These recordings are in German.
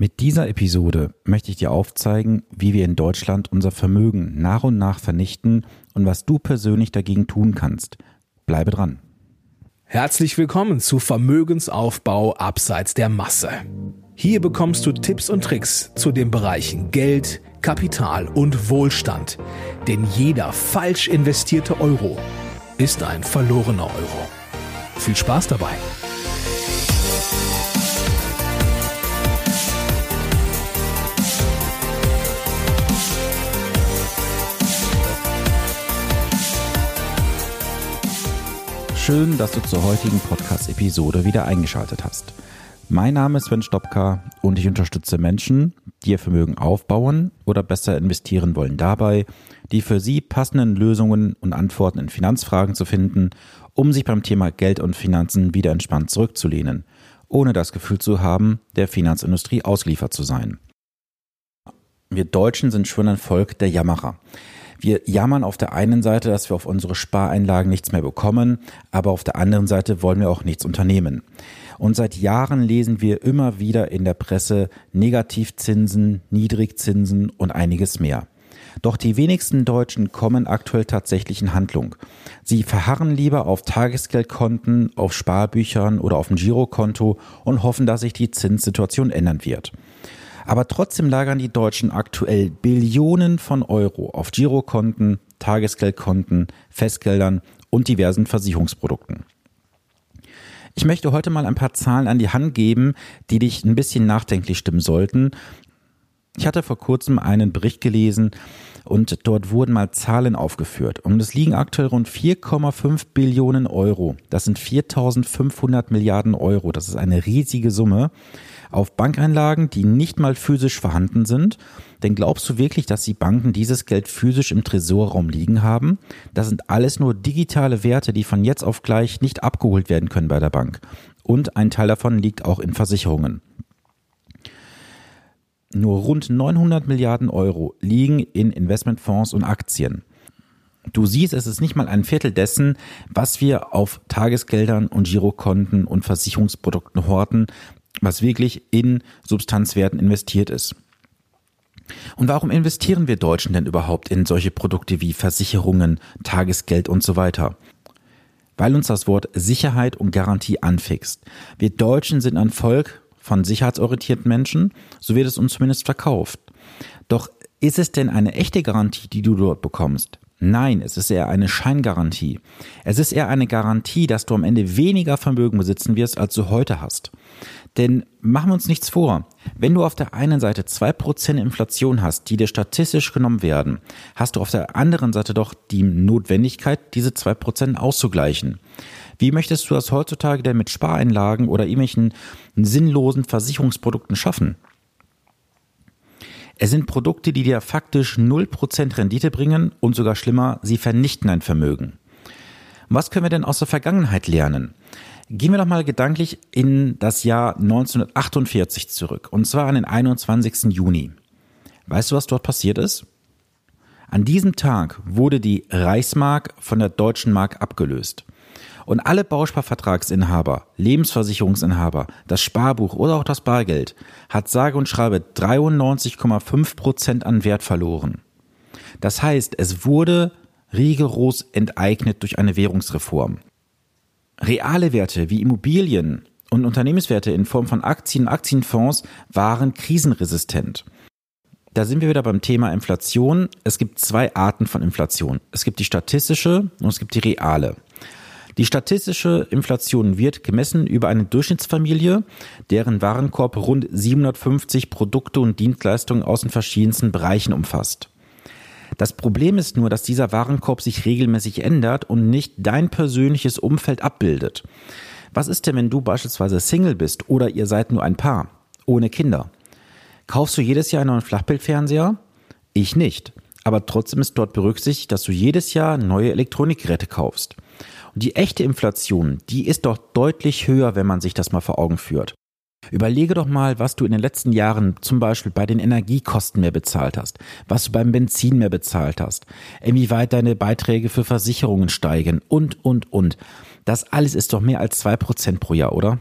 Mit dieser Episode möchte ich dir aufzeigen, wie wir in Deutschland unser Vermögen nach und nach vernichten und was du persönlich dagegen tun kannst. Bleibe dran. Herzlich willkommen zu Vermögensaufbau abseits der Masse. Hier bekommst du Tipps und Tricks zu den Bereichen Geld, Kapital und Wohlstand. Denn jeder falsch investierte Euro ist ein verlorener Euro. Viel Spaß dabei! Schön, dass du zur heutigen Podcast-Episode wieder eingeschaltet hast. Mein Name ist Sven Stopka und ich unterstütze Menschen, die ihr Vermögen aufbauen oder besser investieren wollen dabei, die für sie passenden Lösungen und Antworten in Finanzfragen zu finden, um sich beim Thema Geld und Finanzen wieder entspannt zurückzulehnen, ohne das Gefühl zu haben, der Finanzindustrie ausgeliefert zu sein. Wir Deutschen sind schon ein Volk der Jammerer. Wir jammern auf der einen Seite, dass wir auf unsere Spareinlagen nichts mehr bekommen, aber auf der anderen Seite wollen wir auch nichts unternehmen. Und seit Jahren lesen wir immer wieder in der Presse Negativzinsen, Niedrigzinsen und einiges mehr. Doch die wenigsten Deutschen kommen aktuell tatsächlich in Handlung. Sie verharren lieber auf Tagesgeldkonten, auf Sparbüchern oder auf dem Girokonto und hoffen, dass sich die Zinssituation ändern wird. Aber trotzdem lagern die Deutschen aktuell Billionen von Euro auf Girokonten, Tagesgeldkonten, Festgeldern und diversen Versicherungsprodukten. Ich möchte heute mal ein paar Zahlen an die Hand geben, die dich ein bisschen nachdenklich stimmen sollten. Ich hatte vor kurzem einen Bericht gelesen und dort wurden mal Zahlen aufgeführt. Und es liegen aktuell rund 4,5 Billionen Euro. Das sind 4500 Milliarden Euro. Das ist eine riesige Summe auf Bankeinlagen, die nicht mal physisch vorhanden sind. Denn glaubst du wirklich, dass die Banken dieses Geld physisch im Tresorraum liegen haben? Das sind alles nur digitale Werte, die von jetzt auf gleich nicht abgeholt werden können bei der Bank. Und ein Teil davon liegt auch in Versicherungen. Nur rund 900 Milliarden Euro liegen in Investmentfonds und Aktien. Du siehst, es ist nicht mal ein Viertel dessen, was wir auf Tagesgeldern und Girokonten und Versicherungsprodukten horten, was wirklich in Substanzwerten investiert ist. Und warum investieren wir Deutschen denn überhaupt in solche Produkte wie Versicherungen, Tagesgeld und so weiter? Weil uns das Wort Sicherheit und Garantie anfixt. Wir Deutschen sind ein Volk von sicherheitsorientierten Menschen, so wird es uns zumindest verkauft. Doch ist es denn eine echte Garantie, die du dort bekommst? Nein, es ist eher eine Scheingarantie. Es ist eher eine Garantie, dass du am Ende weniger Vermögen besitzen wirst, als du heute hast. Denn machen wir uns nichts vor. Wenn du auf der einen Seite zwei Prozent Inflation hast, die dir statistisch genommen werden, hast du auf der anderen Seite doch die Notwendigkeit, diese zwei Prozent auszugleichen. Wie möchtest du das heutzutage denn mit Spareinlagen oder irgendwelchen sinnlosen Versicherungsprodukten schaffen? Es sind Produkte, die dir faktisch 0% Rendite bringen und sogar schlimmer, sie vernichten dein Vermögen. Was können wir denn aus der Vergangenheit lernen? Gehen wir doch mal gedanklich in das Jahr 1948 zurück, und zwar an den 21. Juni. Weißt du, was dort passiert ist? An diesem Tag wurde die Reichsmark von der deutschen Mark abgelöst. Und alle Bausparvertragsinhaber, Lebensversicherungsinhaber, das Sparbuch oder auch das Bargeld hat sage und schreibe 93,5 Prozent an Wert verloren. Das heißt, es wurde rigoros enteignet durch eine Währungsreform. Reale Werte wie Immobilien und Unternehmenswerte in Form von Aktien und Aktienfonds waren krisenresistent. Da sind wir wieder beim Thema Inflation. Es gibt zwei Arten von Inflation. Es gibt die statistische und es gibt die reale. Die statistische Inflation wird gemessen über eine Durchschnittsfamilie, deren Warenkorb rund 750 Produkte und Dienstleistungen aus den verschiedensten Bereichen umfasst. Das Problem ist nur, dass dieser Warenkorb sich regelmäßig ändert und nicht dein persönliches Umfeld abbildet. Was ist denn, wenn du beispielsweise Single bist oder ihr seid nur ein Paar, ohne Kinder? Kaufst du jedes Jahr einen neuen Flachbildfernseher? Ich nicht. Aber trotzdem ist dort berücksichtigt, dass du jedes Jahr neue Elektronikgeräte kaufst. Und die echte Inflation, die ist doch deutlich höher, wenn man sich das mal vor Augen führt. Überlege doch mal, was du in den letzten Jahren zum Beispiel bei den Energiekosten mehr bezahlt hast, was du beim Benzin mehr bezahlt hast, inwieweit deine Beiträge für Versicherungen steigen und, und, und. Das alles ist doch mehr als zwei Prozent pro Jahr, oder?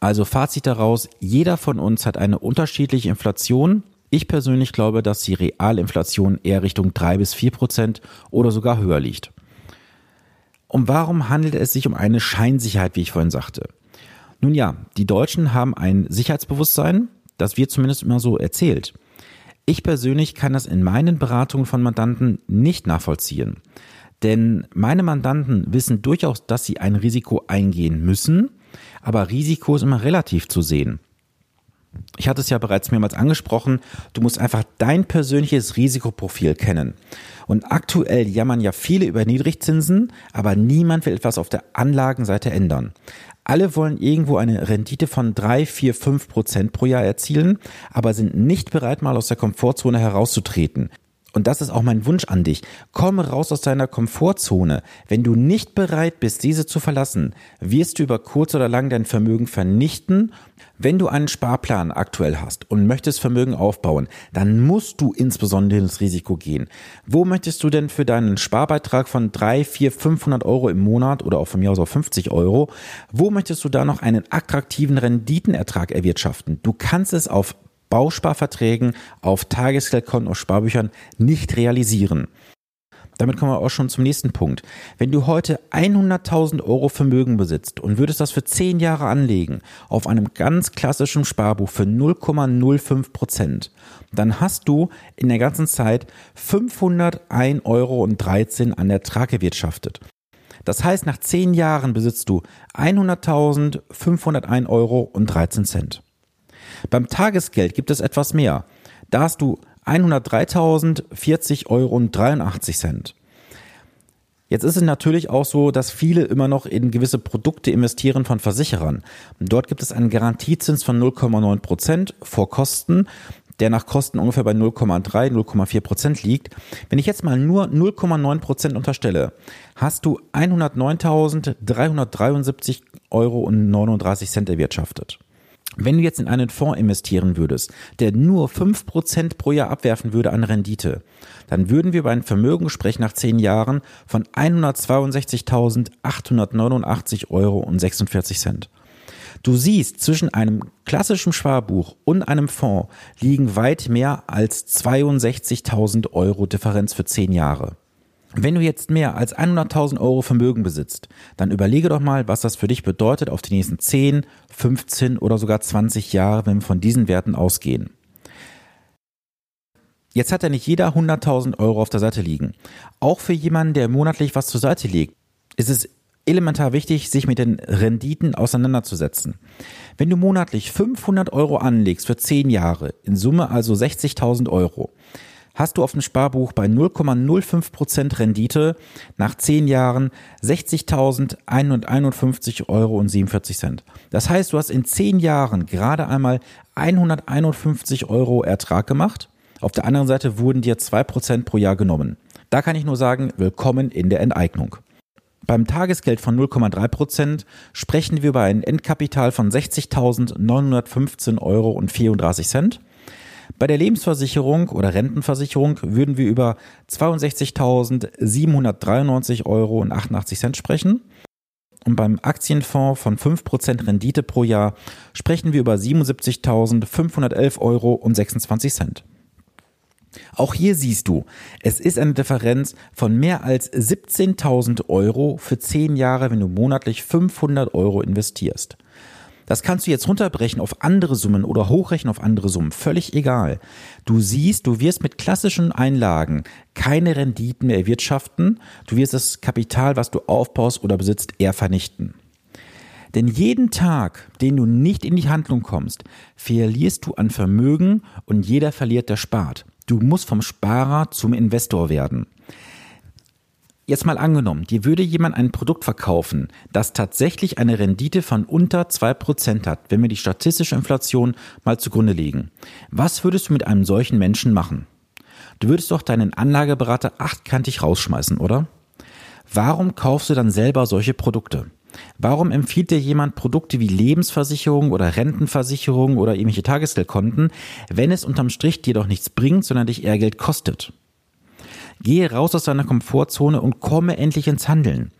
Also Fazit daraus, jeder von uns hat eine unterschiedliche Inflation. Ich persönlich glaube, dass die Realinflation eher Richtung drei bis vier Prozent oder sogar höher liegt. Und warum handelt es sich um eine Scheinsicherheit, wie ich vorhin sagte? Nun ja, die Deutschen haben ein Sicherheitsbewusstsein, das wird zumindest immer so erzählt. Ich persönlich kann das in meinen Beratungen von Mandanten nicht nachvollziehen. Denn meine Mandanten wissen durchaus, dass sie ein Risiko eingehen müssen, aber Risiko ist immer relativ zu sehen. Ich hatte es ja bereits mehrmals angesprochen, du musst einfach dein persönliches Risikoprofil kennen. Und aktuell jammern ja viele über Niedrigzinsen, aber niemand will etwas auf der Anlagenseite ändern. Alle wollen irgendwo eine Rendite von drei, vier, fünf Prozent pro Jahr erzielen, aber sind nicht bereit, mal aus der Komfortzone herauszutreten und das ist auch mein Wunsch an dich, komm raus aus deiner Komfortzone. Wenn du nicht bereit bist, diese zu verlassen, wirst du über kurz oder lang dein Vermögen vernichten. Wenn du einen Sparplan aktuell hast und möchtest Vermögen aufbauen, dann musst du insbesondere ins Risiko gehen. Wo möchtest du denn für deinen Sparbeitrag von drei, vier, 500 Euro im Monat oder auch von mir aus auf 50 Euro, wo möchtest du da noch einen attraktiven Renditenertrag erwirtschaften? Du kannst es auf Bausparverträgen auf Tagesgeldkonten und Sparbüchern nicht realisieren. Damit kommen wir auch schon zum nächsten Punkt. Wenn du heute 100.000 Euro Vermögen besitzt und würdest das für 10 Jahre anlegen auf einem ganz klassischen Sparbuch für 0,05 Prozent, dann hast du in der ganzen Zeit 501,13 Euro an Ertrag erwirtschaftet. Das heißt, nach 10 Jahren besitzt du 100.501 Euro und 13 Cent. Beim Tagesgeld gibt es etwas mehr. Da hast du 103.040 Euro und 83 Cent. Jetzt ist es natürlich auch so, dass viele immer noch in gewisse Produkte investieren von Versicherern. Dort gibt es einen Garantiezins von 0,9 Prozent vor Kosten, der nach Kosten ungefähr bei 0,3, 0,4 Prozent liegt. Wenn ich jetzt mal nur 0,9 Prozent unterstelle, hast du 109.373 Euro und 39 Cent erwirtschaftet. Wenn du jetzt in einen Fonds investieren würdest, der nur fünf Prozent pro Jahr abwerfen würde an Rendite, dann würden wir über ein Vermögen sprechen nach zehn Jahren von 162.889 Euro und 46 Cent. Du siehst, zwischen einem klassischen Sparbuch und einem Fonds liegen weit mehr als 62.000 Euro Differenz für zehn Jahre. Wenn du jetzt mehr als 100.000 Euro Vermögen besitzt, dann überlege doch mal, was das für dich bedeutet auf die nächsten 10, 15 oder sogar 20 Jahre, wenn wir von diesen Werten ausgehen. Jetzt hat ja nicht jeder 100.000 Euro auf der Seite liegen. Auch für jemanden, der monatlich was zur Seite legt, ist es elementar wichtig, sich mit den Renditen auseinanderzusetzen. Wenn du monatlich 500 Euro anlegst für 10 Jahre, in Summe also 60.000 Euro, hast du auf dem Sparbuch bei 0,05% Rendite nach 10 Jahren 60.151 Euro und 47 Cent. Das heißt, du hast in 10 Jahren gerade einmal 151 Euro Ertrag gemacht. Auf der anderen Seite wurden dir 2% pro Jahr genommen. Da kann ich nur sagen, willkommen in der Enteignung. Beim Tagesgeld von 0,3% sprechen wir über ein Endkapital von 60.915 Euro und 34 Cent. Bei der Lebensversicherung oder Rentenversicherung würden wir über 62.793 Euro und 88 Cent sprechen. Und beim Aktienfonds von 5% Rendite pro Jahr sprechen wir über 77.511 Euro und 26 Cent. Auch hier siehst du, es ist eine Differenz von mehr als 17.000 Euro für 10 Jahre, wenn du monatlich 500 Euro investierst. Das kannst du jetzt runterbrechen auf andere Summen oder hochrechnen auf andere Summen. Völlig egal. Du siehst, du wirst mit klassischen Einlagen keine Renditen mehr erwirtschaften. Du wirst das Kapital, was du aufbaust oder besitzt, eher vernichten. Denn jeden Tag, den du nicht in die Handlung kommst, verlierst du an Vermögen und jeder verliert, der spart. Du musst vom Sparer zum Investor werden. Jetzt mal angenommen, dir würde jemand ein Produkt verkaufen, das tatsächlich eine Rendite von unter zwei Prozent hat, wenn wir die statistische Inflation mal zugrunde legen. Was würdest du mit einem solchen Menschen machen? Du würdest doch deinen Anlageberater achtkantig rausschmeißen, oder? Warum kaufst du dann selber solche Produkte? Warum empfiehlt dir jemand Produkte wie Lebensversicherung oder Rentenversicherung oder irgendwelche Tagesgeldkonten, wenn es unterm Strich dir doch nichts bringt, sondern dich eher Geld kostet? Gehe raus aus deiner Komfortzone und komme endlich ins Handeln.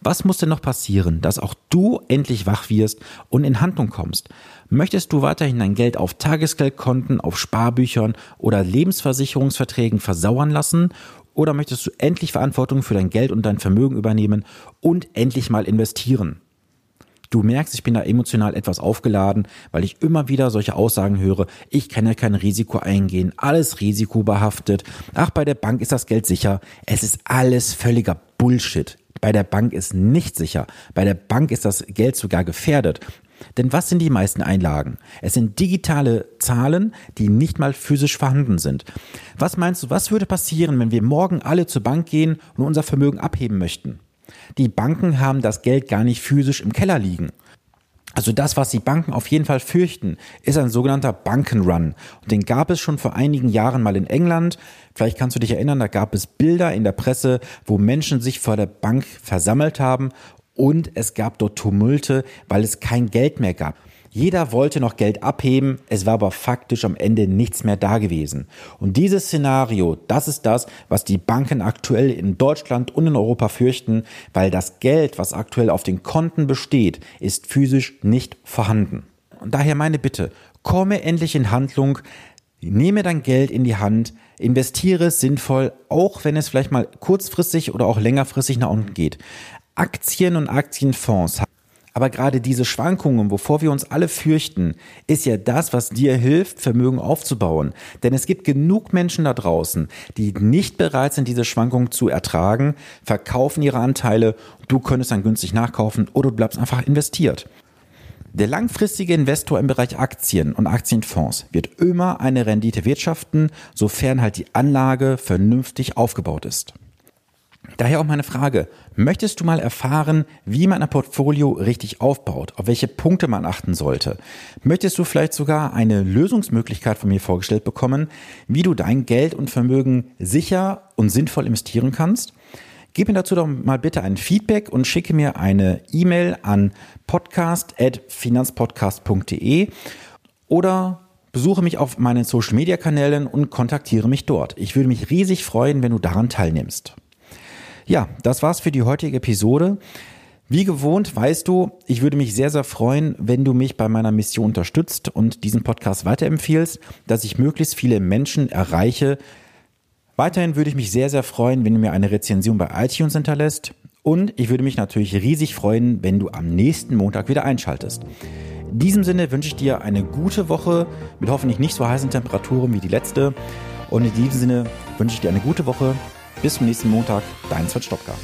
Was muss denn noch passieren, dass auch du endlich wach wirst und in Handlung kommst? Möchtest du weiterhin dein Geld auf Tagesgeldkonten, auf Sparbüchern oder Lebensversicherungsverträgen versauern lassen? Oder möchtest du endlich Verantwortung für dein Geld und dein Vermögen übernehmen und endlich mal investieren? Du merkst, ich bin da emotional etwas aufgeladen, weil ich immer wieder solche Aussagen höre, ich kann ja kein Risiko eingehen, alles risikobehaftet, ach, bei der Bank ist das Geld sicher. Es ist alles völliger Bullshit. Bei der Bank ist nicht sicher. Bei der Bank ist das Geld sogar gefährdet. Denn was sind die meisten Einlagen? Es sind digitale Zahlen, die nicht mal physisch vorhanden sind. Was meinst du, was würde passieren, wenn wir morgen alle zur Bank gehen und unser Vermögen abheben möchten? Die Banken haben das Geld gar nicht physisch im Keller liegen. Also das, was die Banken auf jeden Fall fürchten, ist ein sogenannter Bankenrun. Und den gab es schon vor einigen Jahren mal in England. Vielleicht kannst du dich erinnern, da gab es Bilder in der Presse, wo Menschen sich vor der Bank versammelt haben und es gab dort Tumulte, weil es kein Geld mehr gab. Jeder wollte noch Geld abheben, es war aber faktisch am Ende nichts mehr da gewesen. Und dieses Szenario, das ist das, was die Banken aktuell in Deutschland und in Europa fürchten, weil das Geld, was aktuell auf den Konten besteht, ist physisch nicht vorhanden. Und daher meine Bitte, komme endlich in Handlung, nehme dein Geld in die Hand, investiere es sinnvoll, auch wenn es vielleicht mal kurzfristig oder auch längerfristig nach unten geht. Aktien und Aktienfonds aber gerade diese Schwankungen, wovor wir uns alle fürchten, ist ja das, was dir hilft, Vermögen aufzubauen. Denn es gibt genug Menschen da draußen, die nicht bereit sind, diese Schwankungen zu ertragen, verkaufen ihre Anteile, du könntest dann günstig nachkaufen oder du bleibst einfach investiert. Der langfristige Investor im Bereich Aktien und Aktienfonds wird immer eine Rendite wirtschaften, sofern halt die Anlage vernünftig aufgebaut ist. Daher auch meine Frage, möchtest du mal erfahren, wie man ein Portfolio richtig aufbaut, auf welche Punkte man achten sollte? Möchtest du vielleicht sogar eine Lösungsmöglichkeit von mir vorgestellt bekommen, wie du dein Geld und Vermögen sicher und sinnvoll investieren kannst? Gib mir dazu doch mal bitte ein Feedback und schicke mir eine E-Mail an podcast.finanzpodcast.de oder besuche mich auf meinen Social Media Kanälen und kontaktiere mich dort. Ich würde mich riesig freuen, wenn du daran teilnimmst. Ja, das war's für die heutige Episode. Wie gewohnt, weißt du, ich würde mich sehr, sehr freuen, wenn du mich bei meiner Mission unterstützt und diesen Podcast weiterempfiehlst, dass ich möglichst viele Menschen erreiche. Weiterhin würde ich mich sehr, sehr freuen, wenn du mir eine Rezension bei iTunes hinterlässt. Und ich würde mich natürlich riesig freuen, wenn du am nächsten Montag wieder einschaltest. In diesem Sinne wünsche ich dir eine gute Woche mit hoffentlich nicht so heißen Temperaturen wie die letzte. Und in diesem Sinne wünsche ich dir eine gute Woche. Bis zum nächsten Montag, dein Sven Stopka.